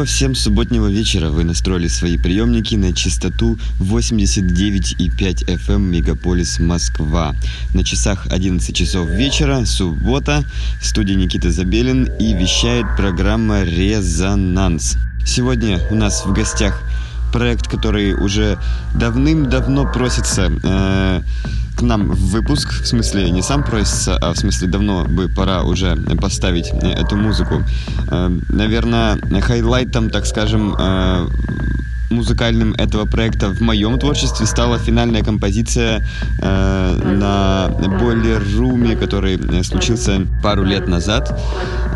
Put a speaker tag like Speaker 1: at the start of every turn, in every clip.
Speaker 1: Доброго всем субботнего вечера. Вы настроили свои приемники на частоту 89,5 FM Мегаполис Москва. На часах 11 часов вечера, суббота, в студии Никита Забелин и вещает программа «Резонанс». Сегодня у нас в гостях проект, который уже давным-давно просится э, к нам в выпуск. В смысле, не сам просится, а в смысле давно бы пора уже поставить э, эту музыку. Э, наверное, хайлайтом, так скажем, э, музыкальным этого проекта в моем творчестве стала финальная композиция э, на Бойлер Руме, который э, случился пару лет назад,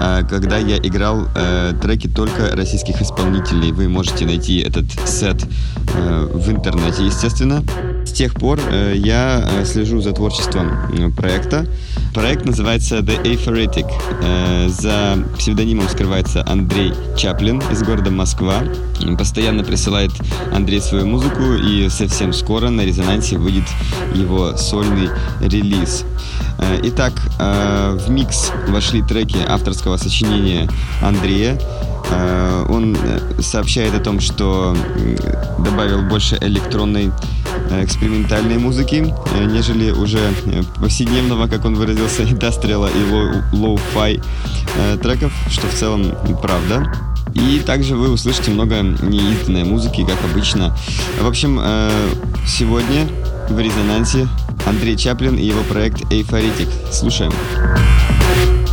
Speaker 1: э, когда я играл э, треки только российских исполнителей. Вы можете найти этот сет э, в интернете, естественно. С тех пор э, я э, слежу за творчеством проекта. Проект называется The Aphoretic. Э, за псевдонимом скрывается Андрей Чаплин из города Москва. Постоянно присылает Андрей свою музыку, и совсем скоро на резонансе выйдет его сольный релиз. Э, Итак, э, в микс вошли треки авторского сочинения Андрея. Э, Он э, сообщает о том, что добавил больше электронной э, экспериментальной музыки, нежели уже повседневного, как он выразился, индастриала и лоу- лоу-фай треков, что в целом правда. И также вы услышите много неизданной музыки, как обычно. В общем, сегодня в резонансе Андрей Чаплин и его проект Эйфоритик. Слушаем.
Speaker 2: Thank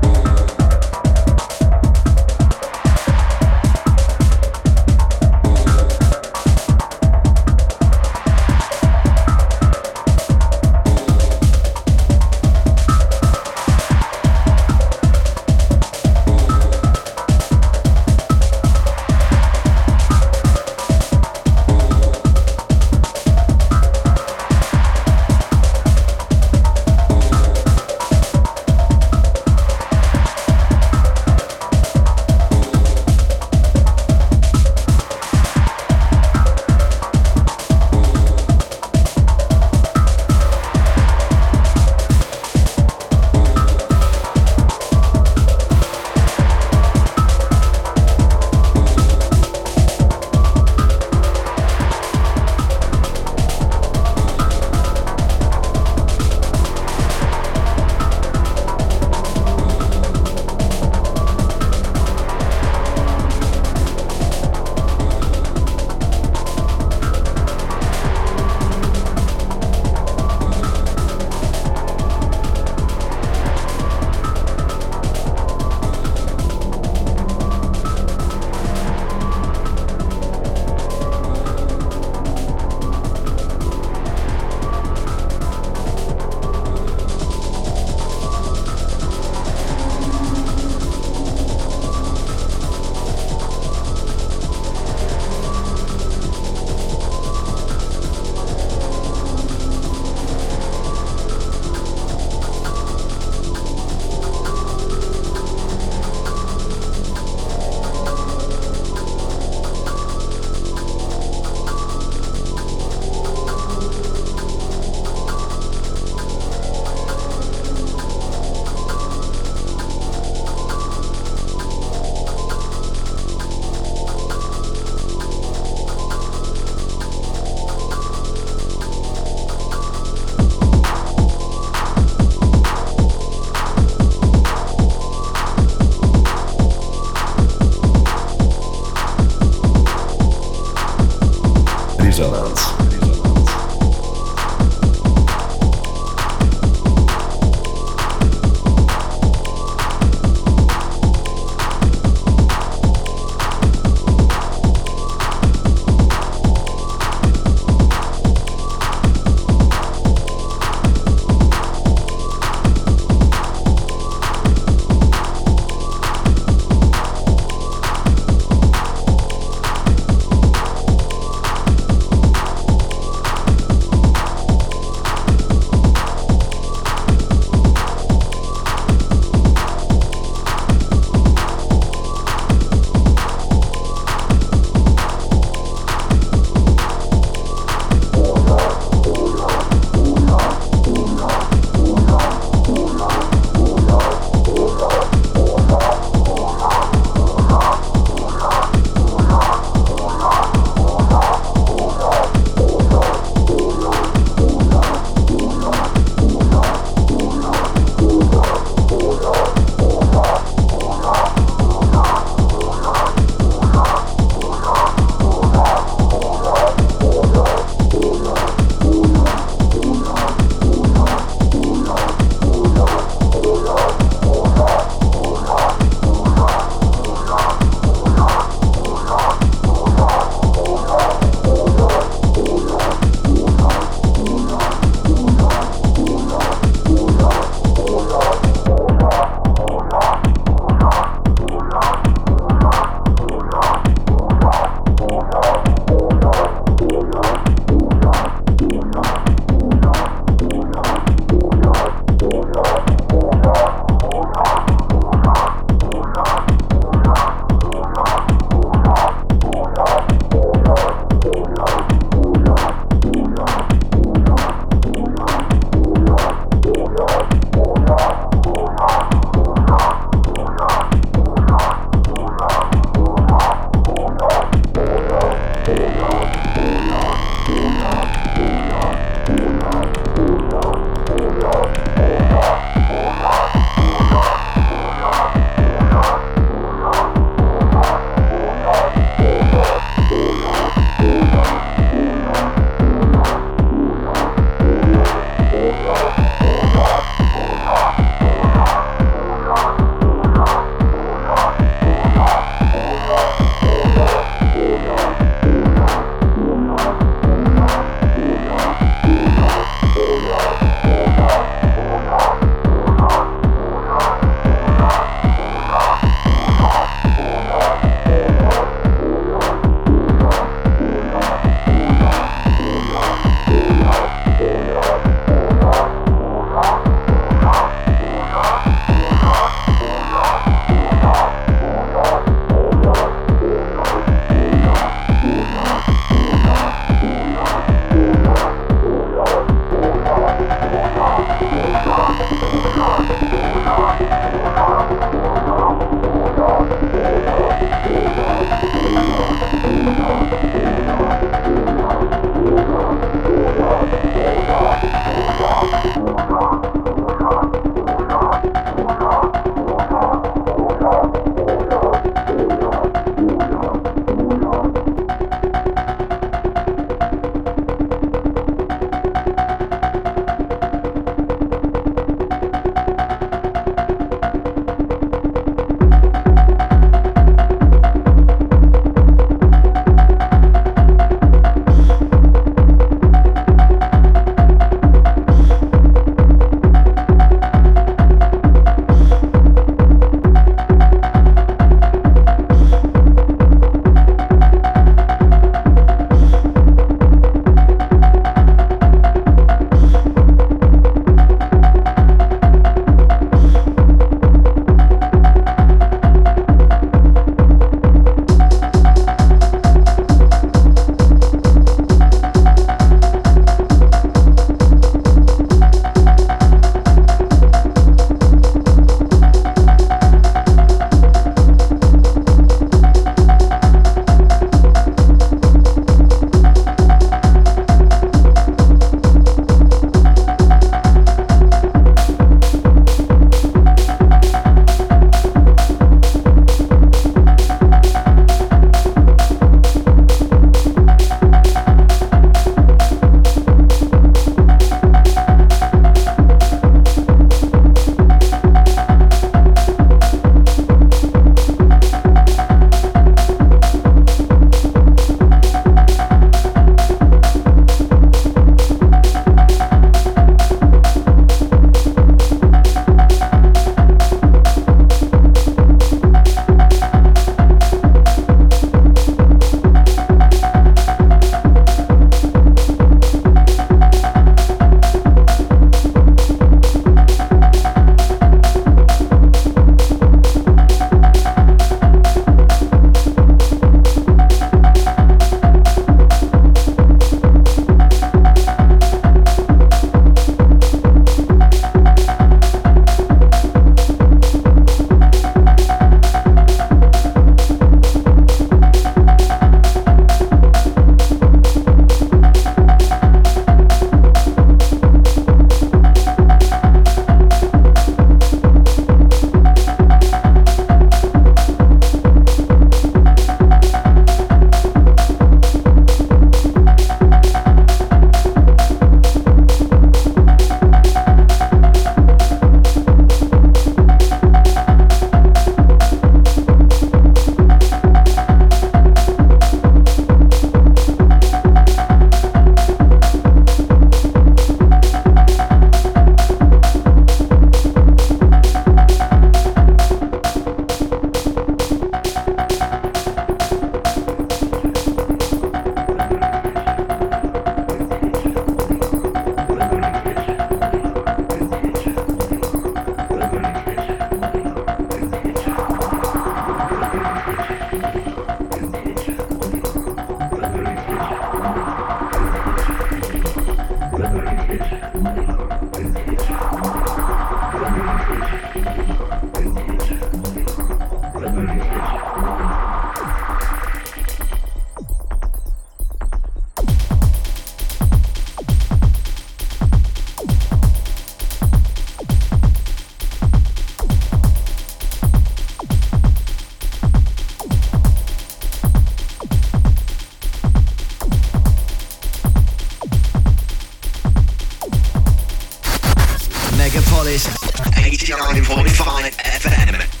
Speaker 2: 89.5 FM.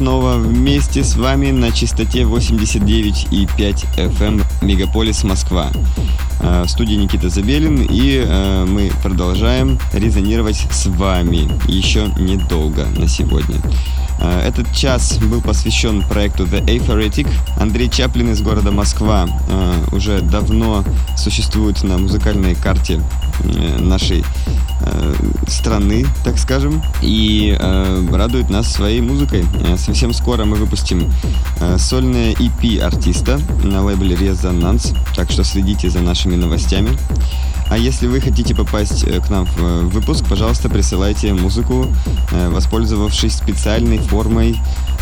Speaker 1: Вместе с вами на частоте 89,5 FM Мегаполис Москва. Э, в студии Никита Забелин, и э, мы продолжаем резонировать с вами еще недолго на сегодня. Э, этот час был посвящен проекту The Aphoretic. Андрей Чаплин из города Москва уже давно существует на музыкальной карте нашей Э, страны, так скажем, и э, радует нас своей музыкой. Э, совсем скоро мы выпустим э, сольное EP артиста на лейбле Резонанс, так что следите за нашими новостями. А если вы хотите попасть э, к нам в выпуск, пожалуйста, присылайте музыку, воспользовавшись специальной формой,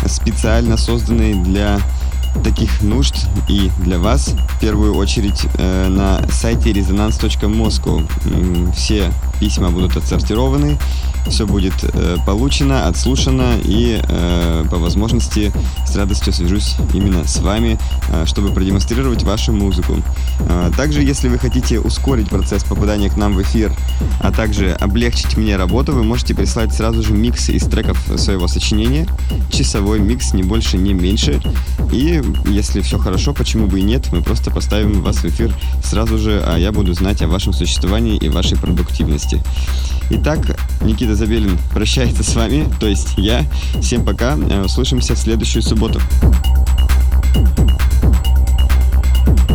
Speaker 1: специально созданной для таких нужд и для вас в первую очередь э, на сайте resonance.moscow. Все письма будут отсортированы, все будет э, получено, отслушано и э, по возможности с радостью свяжусь именно с вами, э, чтобы продемонстрировать вашу музыку. Э, также, если вы хотите ускорить процесс попадания к нам в эфир, а также облегчить мне работу, вы можете прислать сразу же микс из треков своего сочинения, часовой микс, не больше, не меньше. И если все хорошо, почему бы и нет, мы просто поставим вас в эфир сразу же, а я буду знать о вашем существовании и вашей продуктивности подкасте. Итак, Никита Забелин прощается с вами, то есть я. Всем пока, э, услышимся в следующую субботу. thank you